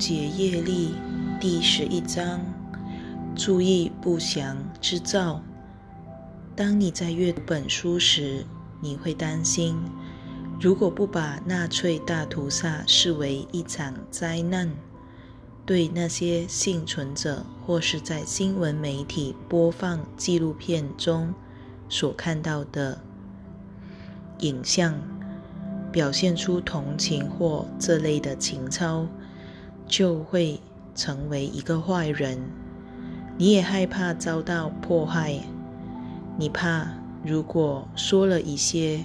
解业力第十一章：注意不祥之兆。当你在阅读本书时，你会担心，如果不把纳粹大屠杀视为一场灾难，对那些幸存者或是在新闻媒体播放纪录片中所看到的影像，表现出同情或这类的情操。就会成为一个坏人。你也害怕遭到迫害，你怕如果说了一些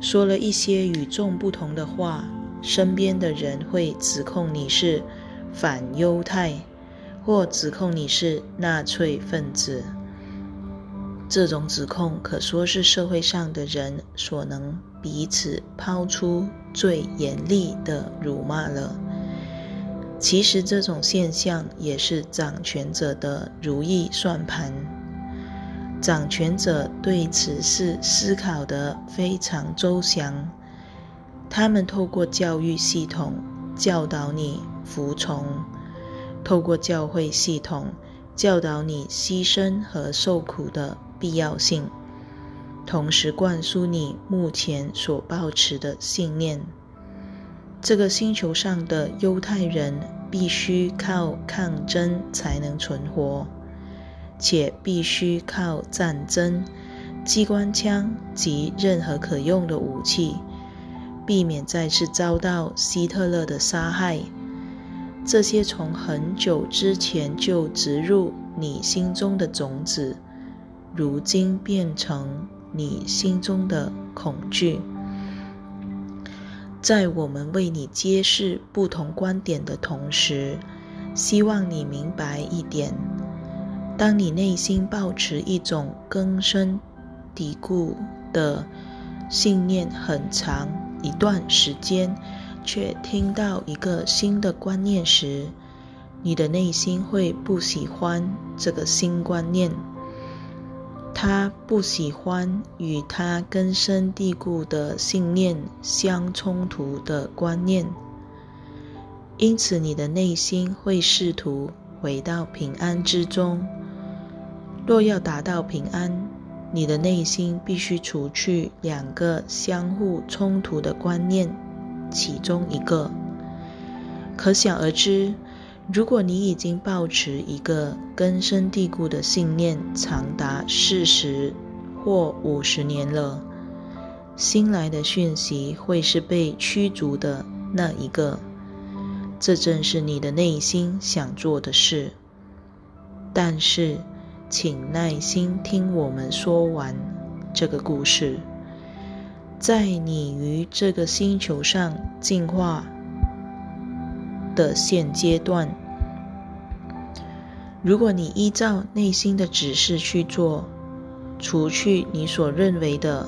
说了一些与众不同的话，身边的人会指控你是反犹太，或指控你是纳粹分子。这种指控可说是社会上的人所能彼此抛出最严厉的辱骂了。其实这种现象也是掌权者的如意算盘。掌权者对此事思考得非常周详，他们透过教育系统教导你服从，透过教会系统教导你牺牲和受苦的必要性，同时灌输你目前所抱持的信念。这个星球上的犹太人必须靠抗争才能存活，且必须靠战争、机关枪及任何可用的武器，避免再次遭到希特勒的杀害。这些从很久之前就植入你心中的种子，如今变成你心中的恐惧。在我们为你揭示不同观点的同时，希望你明白一点：当你内心保持一种根深蒂固的信念很长一段时间，却听到一个新的观念时，你的内心会不喜欢这个新观念。他不喜欢与他根深蒂固的信念相冲突的观念，因此你的内心会试图回到平安之中。若要达到平安，你的内心必须除去两个相互冲突的观念，其中一个。可想而知。如果你已经抱持一个根深蒂固的信念长达四十或五十年了，新来的讯息会是被驱逐的那一个。这正是你的内心想做的事。但是，请耐心听我们说完这个故事。在你于这个星球上进化。的现阶段，如果你依照内心的指示去做，除去你所认为的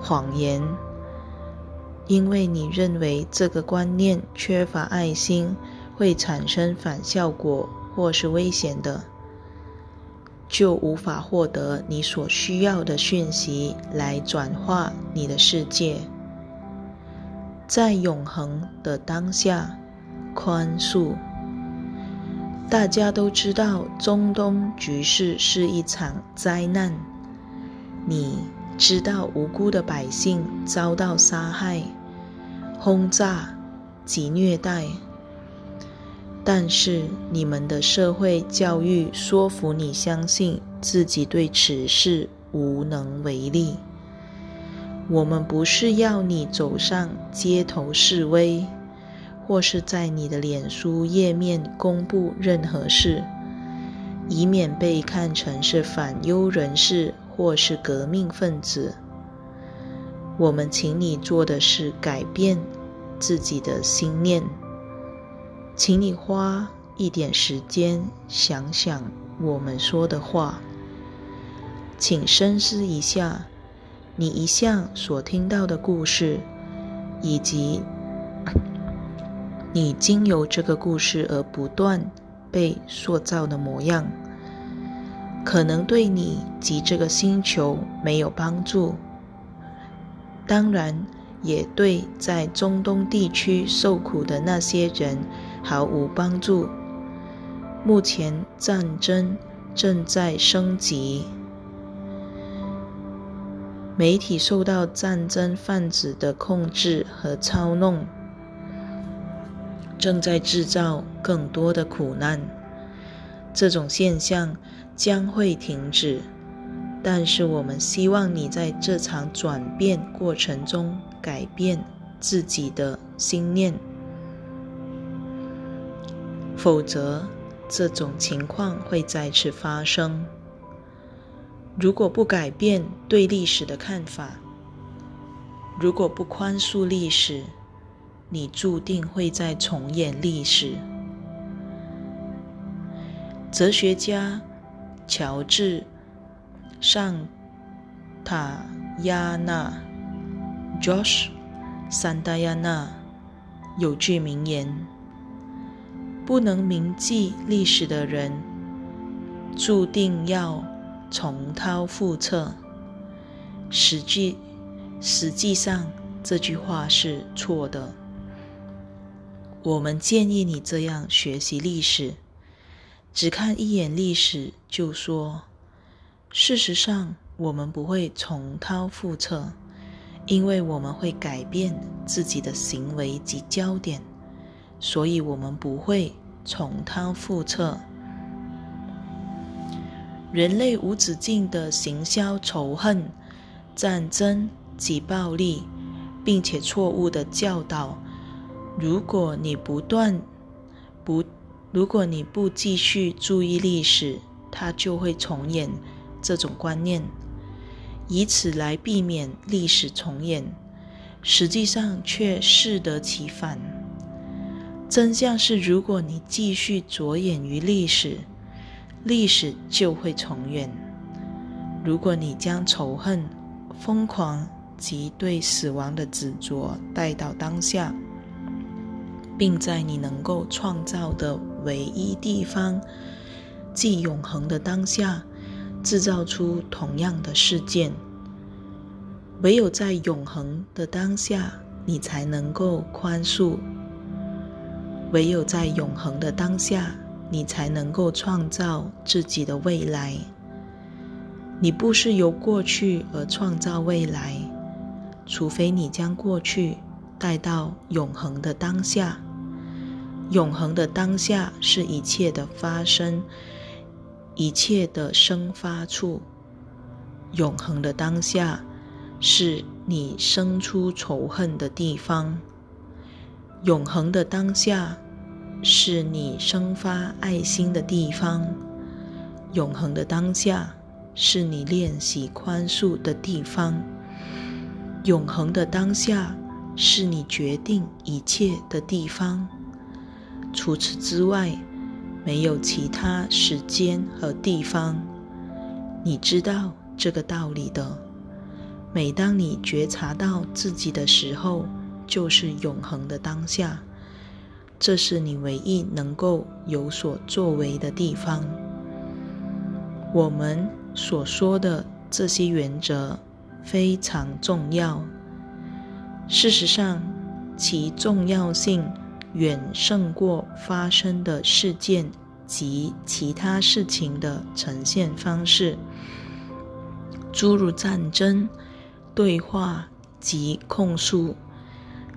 谎言，因为你认为这个观念缺乏爱心，会产生反效果或是危险的，就无法获得你所需要的讯息来转化你的世界，在永恒的当下。宽恕。大家都知道，中东局势是一场灾难。你知道，无辜的百姓遭到杀害、轰炸及虐待，但是你们的社会教育说服你相信自己对此事无能为力。我们不是要你走上街头示威。或是在你的脸书页面公布任何事，以免被看成是反犹人士或是革命分子。我们请你做的是改变自己的心念，请你花一点时间想想我们说的话，请深思一下你一向所听到的故事，以及。你经由这个故事而不断被塑造的模样，可能对你及这个星球没有帮助，当然也对在中东地区受苦的那些人毫无帮助。目前战争正在升级，媒体受到战争贩子的控制和操弄，正在制造更多的苦难。这种现象将会停止。但是我们希望你在这场转变过程中改变自己的心念，否则这种情况会再次发生。如果不改变对历史的看法，如果不宽恕历史，你注定会再重演历史。哲学家乔治。上塔亚纳 （Josh） Santayana） 有句名言：“不能铭记历史的人，注定要重蹈覆辙。”实际实际上，这句话是错的。我们建议你这样学习历史：只看一眼历史，就说。事实上，我们不会重蹈覆辙，因为我们会改变自己的行为及焦点，所以我们不会重蹈覆辙。人类无止境的行销仇恨、战争及暴力，并且错误的教导。如果你不断不，如果你不继续注意历史，它就会重演。这种观念，以此来避免历史重演，实际上却适得其反。真相是，如果你继续着眼于历史，历史就会重演。如果你将仇恨、疯狂及对死亡的执着带到当下，并在你能够创造的唯一地方，即永恒的当下。制造出同样的事件，唯有在永恒的当下，你才能够宽恕；唯有在永恒的当下，你才能够创造自己的未来。你不是由过去而创造未来，除非你将过去带到永恒的当下。永恒的当下是一切的发生。一切的生发处，永恒的当下，是你生出仇恨的地方；永恒的当下，是你生发爱心的地方；永恒的当下，是你练习宽恕的地方；永恒的当下，是你决定一切的地方。除此之外。没有其他时间和地方，你知道这个道理的。每当你觉察到自己的时候，就是永恒的当下。这是你唯一能够有所作为的地方。我们所说的这些原则非常重要。事实上，其重要性。远胜过发生的事件及其他事情的呈现方式，诸如战争、对话及控诉，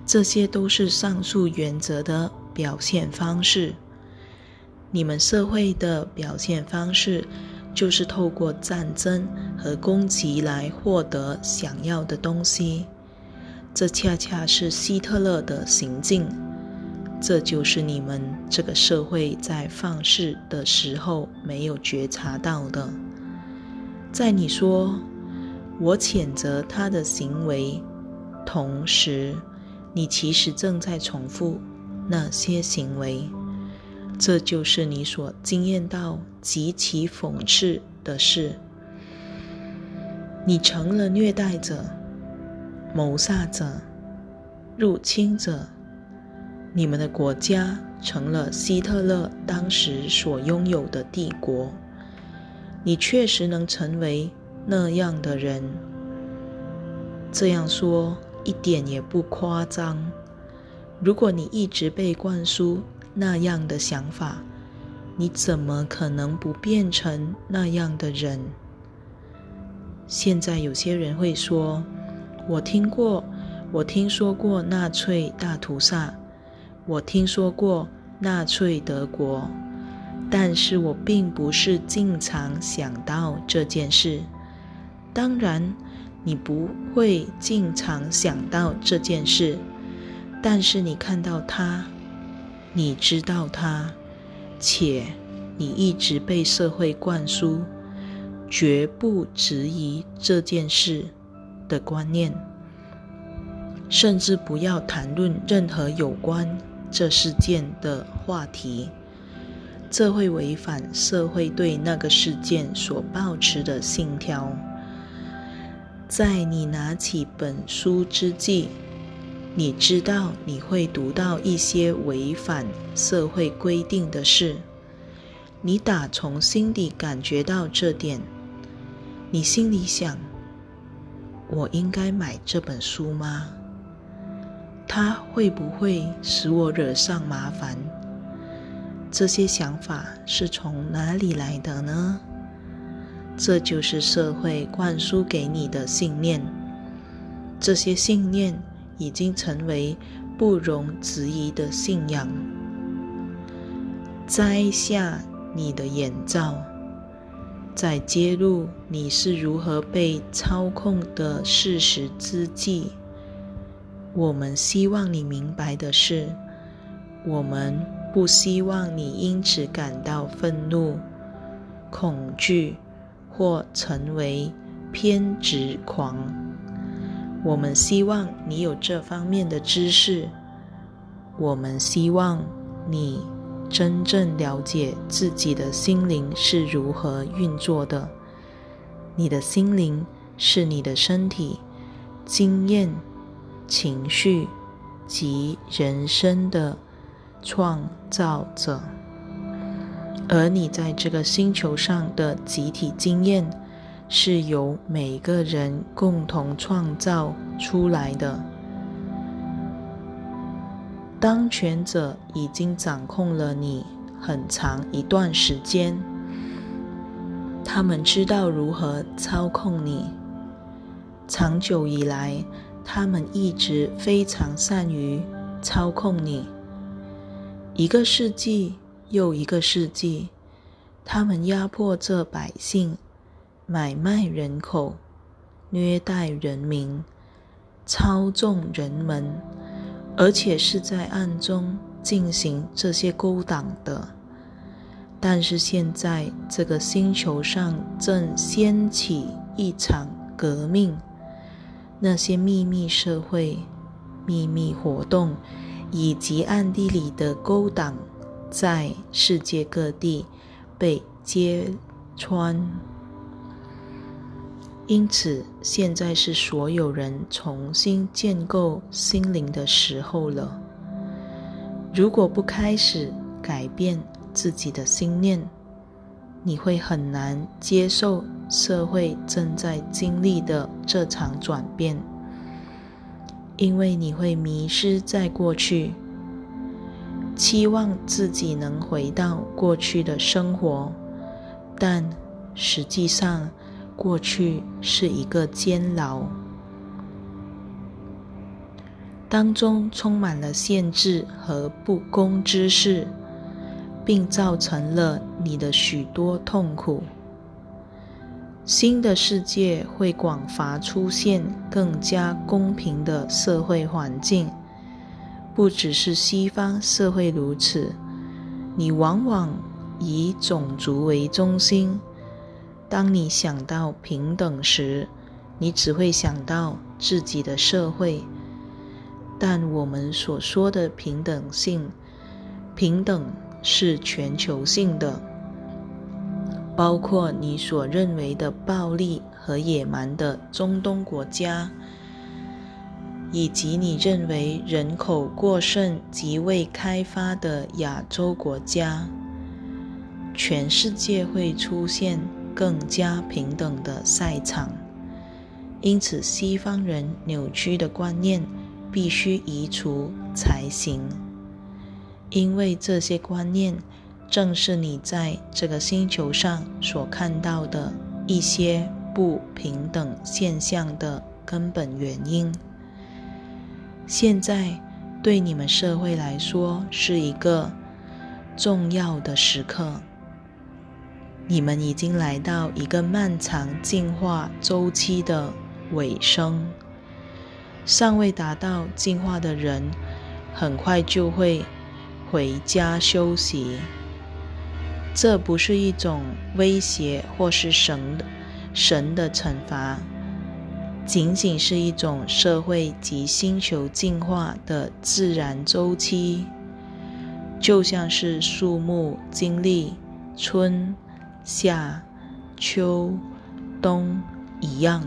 这些都是上述原则的表现方式。你们社会的表现方式，就是透过战争和攻击来获得想要的东西。这恰恰是希特勒的行径。这就是你们这个社会在放肆的时候没有觉察到的。在你说“我谴责他的行为”同时，你其实正在重复那些行为。这就是你所经验到极其讽刺的事：你成了虐待者、谋杀者、入侵者。你们的国家成了希特勒当时所拥有的帝国。你确实能成为那样的人。这样说一点也不夸张。如果你一直被灌输那样的想法，你怎么可能不变成那样的人？现在有些人会说：“我听过，我听说过纳粹大屠杀，我听说过纳粹德国，但是我并不是经常想到这件事。”当然，你不会经常想到这件事，但是你看到它，你知道它，且你一直被社会灌输。绝不质疑这件事的观念，甚至不要谈论任何有关这事件的话题，这会违反社会对那个事件所抱持的信条。在你拿起本书之际，你知道你会读到一些违反社会规定的事，你打从心底感觉到这点。你心里想：我应该买这本书吗？它会不会使我惹上麻烦？这些想法是从哪里来的呢？这就是社会灌输给你的信念。这些信念已经成为不容置疑的信仰。摘下你的眼罩。在揭露你是如何被操控的事实之际，我们希望你明白的是，我们不希望你因此感到愤怒、恐惧或成为偏执狂。我们希望你有这方面的知识。我们希望你。真正了解自己的心灵是如何运作的。你的心灵是你的身体、经验、情绪及人生的创造者，而你在这个星球上的集体经验是由每个人共同创造出来的。当权者已经掌控了你很长一段时间，他们知道如何操控你。长久以来，他们一直非常善于操控你。一个世纪又一个世纪，他们压迫着百姓，买卖人口，虐待人民，操纵人们。而且是在暗中进行这些勾当的，但是现在这个星球上正掀起一场革命，那些秘密社会、秘密活动以及暗地里的勾当，在世界各地被揭穿。因此，现在是所有人重新建构心灵的时候了。如果不开始改变自己的心念，你会很难接受社会正在经历的这场转变，因为你会迷失在过去，期望自己能回到过去的生活，但实际上。过去是一个监牢，当中充满了限制和不公之事，并造成了你的许多痛苦。新的世界会广乏出现更加公平的社会环境，不只是西方社会如此。你往往以种族为中心。当你想到平等时，你只会想到自己的社会。但我们所说的平等性，平等是全球性的，包括你所认为的暴力和野蛮的中东国家，以及你认为人口过剩及未开发的亚洲国家。全世界会出现。更加平等的赛场，因此，西方人扭曲的观念必须移除才行，因为这些观念正是你在这个星球上所看到的一些不平等现象的根本原因。现在，对你们社会来说是一个重要的时刻。你们已经来到一个漫长进化周期的尾声，尚未达到进化的人，很快就会回家休息。这不是一种威胁，或是神的神的惩罚。仅仅是一种社会及星球进化的自然周期，就像是树木经历春夏秋冬一样。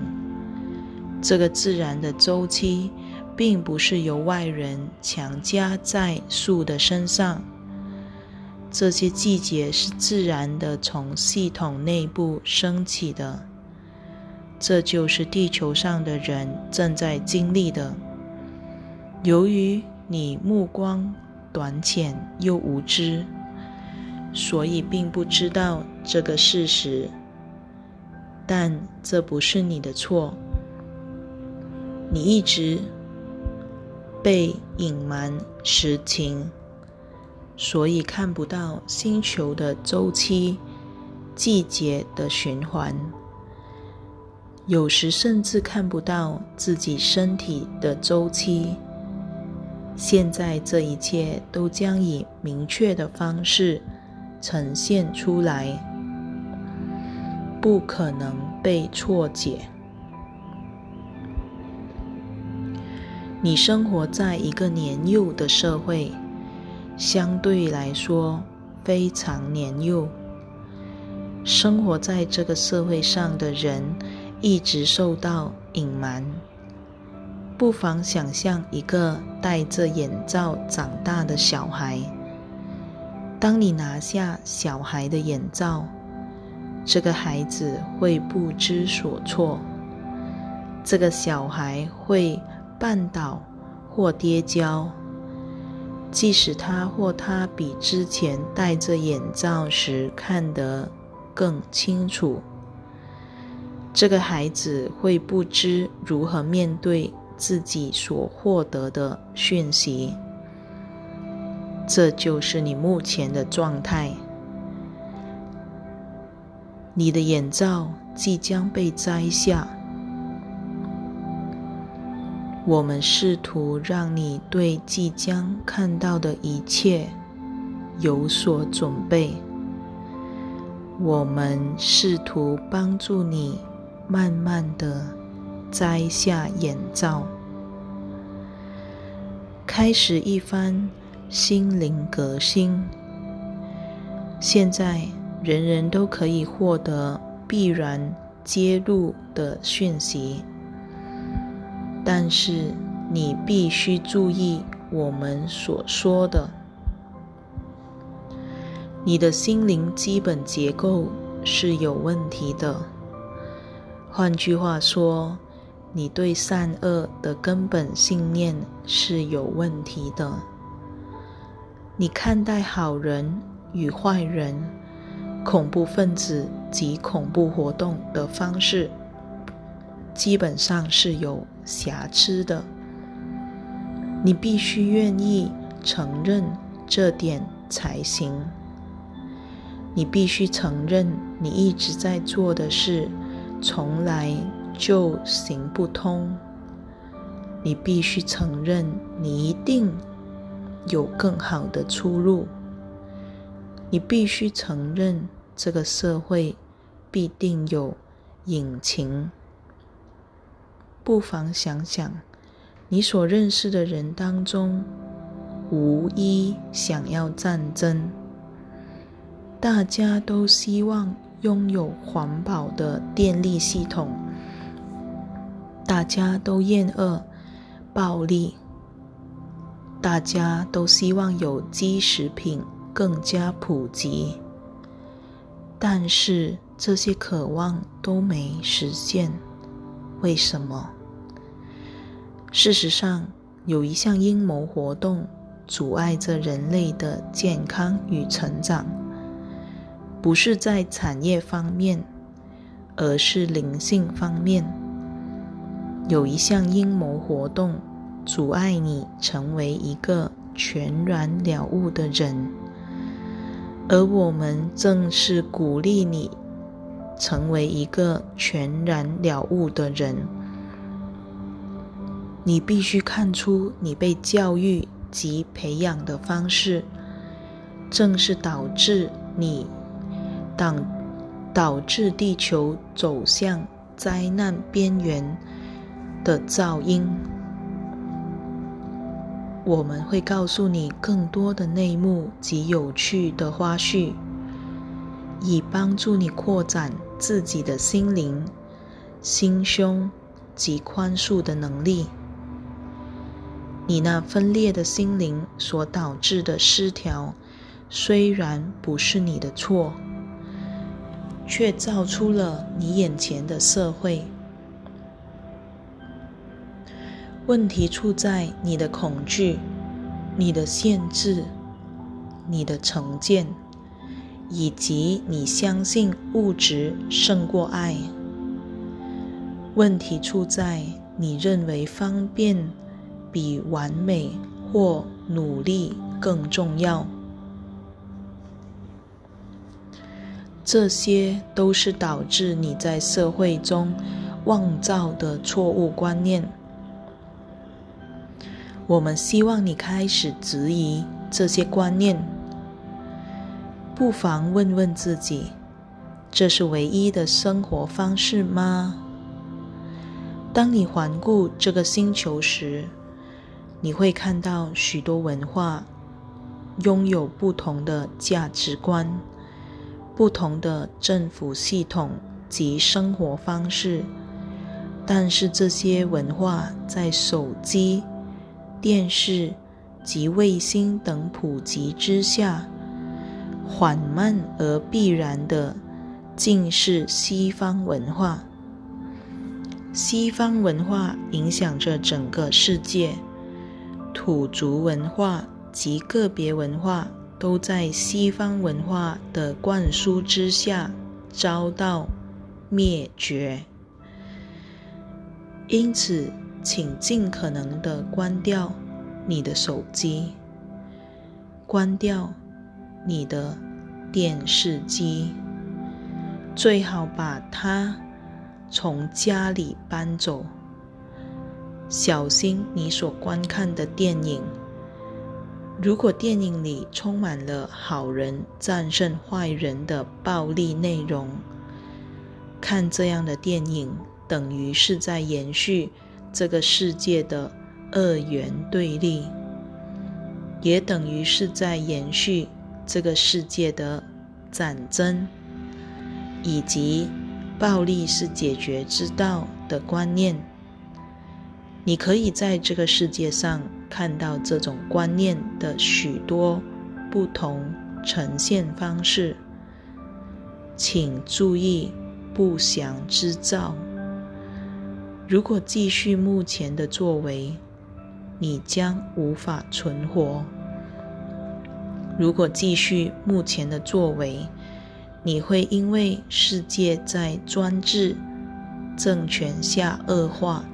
这个自然的周期，并不是由外人强加在树的身上。这些季节是自然的从系统内部升起的。这就是地球上的人正在经历的。由于你目光短浅又无知，所以并不知道这个事实。但这不是你的错，你一直被隐瞒实情，所以看不到星球的周期、季节的循环。有时甚至看不到自己身体的周期。现在这一切都将以明确的方式呈现出来，不可能被错解。你生活在一个年幼的社会，相对来说非常年幼。生活在这个社会上的人。一直受到隐瞒。不妨想象一个戴着眼罩长大的小孩。当你拿下小孩的眼罩，这个孩子会不知所措。这个小孩会绊倒或跌跤，即使他或他比之前戴着眼罩时看得更清楚。这个孩子会不知如何面对自己所获得的讯息，这就是你目前的状态。你的眼罩即将被摘下，我们试图让你对即将看到的一切有所准备，我们试图帮助你。慢慢的摘下眼罩，开始一番心灵革新。现在人人都可以获得必然揭露的讯息，但是你必须注意我们所说的，你的心灵基本结构是有问题的。换句话说，你对善恶的根本信念是有问题的。你看待好人与坏人、恐怖分子及恐怖活动的方式，基本上是有瑕疵的。你必须愿意承认这点才行。你必须承认你一直在做的事。从来就行不通。你必须承认，你一定有更好的出路。你必须承认，这个社会必定有隐情。不妨想想，你所认识的人当中，无一想要战争。大家都希望。拥有环保的电力系统，大家都厌恶暴力，大家都希望有机食品更加普及，但是这些渴望都没实现。为什么？事实上，有一项阴谋活动阻碍着人类的健康与成长，不是在产业方面，而是灵性方面。有一项阴谋活动阻碍你成为一个全然了悟的人，而我们正是鼓励你成为一个全然了悟的人。你必须看出，你被教育及培养的方式，正是导致你导导致地球走向灾难边缘的噪音。我们会告诉你更多的内幕及有趣的花絮，以帮助你扩展自己的心灵、心胸及宽恕的能力。你那分裂的心灵所导致的失调，虽然不是你的错，却造出了你眼前的社会。问题出在你的恐惧、你的限制、你的成见，以及你相信物质胜过爱。问题出在你认为方便。比完美或努力更重要，这些都是导致你在社会中妄造的错误观念。我们希望你开始质疑这些观念，不妨问问自己：这是唯一的生活方式吗？当你环顾这个星球时，你会看到许多文化拥有不同的价值观、不同的政府系统及生活方式，但是这些文化在手机、电视及卫星等普及之下，缓慢而必然的竟是西方文化。西方文化影响着整个世界。土族文化及个别文化都在西方文化的灌输之下遭到灭绝，因此，请尽可能的关掉你的手机，关掉你的电视机，最好把它从家里搬走。小心你所观看的电影。如果电影里充满了好人战胜坏人的暴力内容，看这样的电影等于是在延续这个世界的二元对立，也等于是在延续这个世界的战争，以及暴力是解决之道的观念。你可以在这个世界上看到这种观念的许多不同呈现方式，请注意不祥之兆。如果继续目前的作为，你将无法存活；如果继续目前的作为，你会因为世界在专制政权下恶化。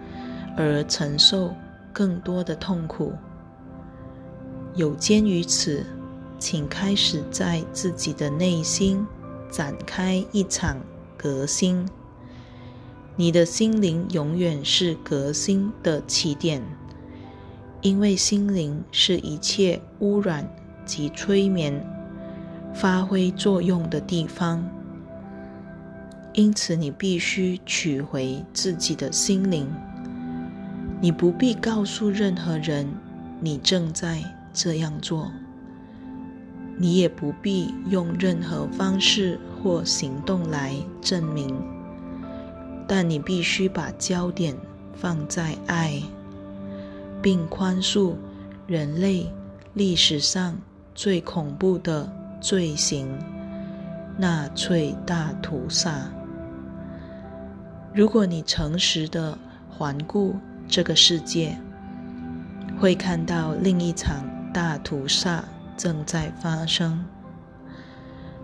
而承受更多的痛苦。有鉴于此，请开始在自己的内心展开一场革新。你的心灵永远是革新的起点，因为心灵是一切污染及催眠发挥作用的地方。因此，你必须取回自己的心灵。你不必告诉任何人你正在这样做，你也不必用任何方式或行动来证明，但你必须把焦点放在爱，并宽恕人类历史上最恐怖的罪行——纳粹大屠杀。如果你诚实的环顾这个世界，会看到另一场大屠杀正在发生。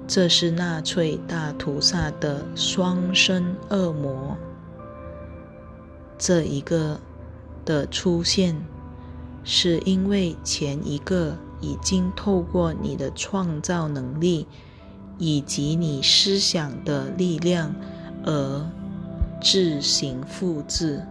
这是纳粹大屠杀的双生恶魔。这一个的出现，是因为前一个已经透过你的创造能力以及你思想的力量而自行复制。